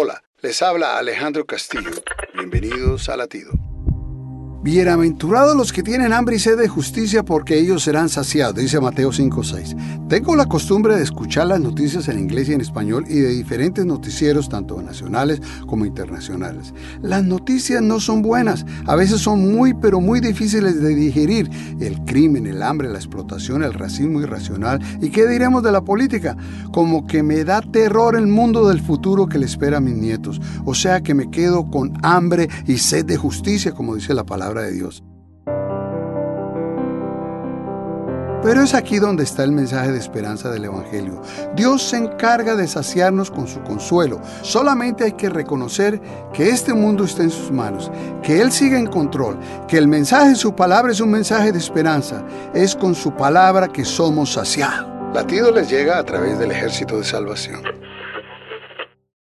Hola, les habla Alejandro Castillo. Bienvenidos a Latido. Bienaventurados los que tienen hambre y sed de justicia, porque ellos serán saciados, dice Mateo 5:6. Tengo la costumbre de escuchar las noticias en inglés y en español y de diferentes noticieros, tanto nacionales como internacionales. Las noticias no son buenas, a veces son muy, pero muy difíciles de digerir. El crimen, el hambre, la explotación, el racismo irracional. ¿Y qué diremos de la política? Como que me da terror el mundo del futuro que le espera a mis nietos. O sea que me quedo con hambre y sed de justicia, como dice la palabra de Dios. Pero es aquí donde está el mensaje de esperanza del Evangelio. Dios se encarga de saciarnos con su consuelo. Solamente hay que reconocer que este mundo está en sus manos, que Él sigue en control, que el mensaje de su palabra es un mensaje de esperanza. Es con su palabra que somos saciados. Latido les llega a través del ejército de salvación.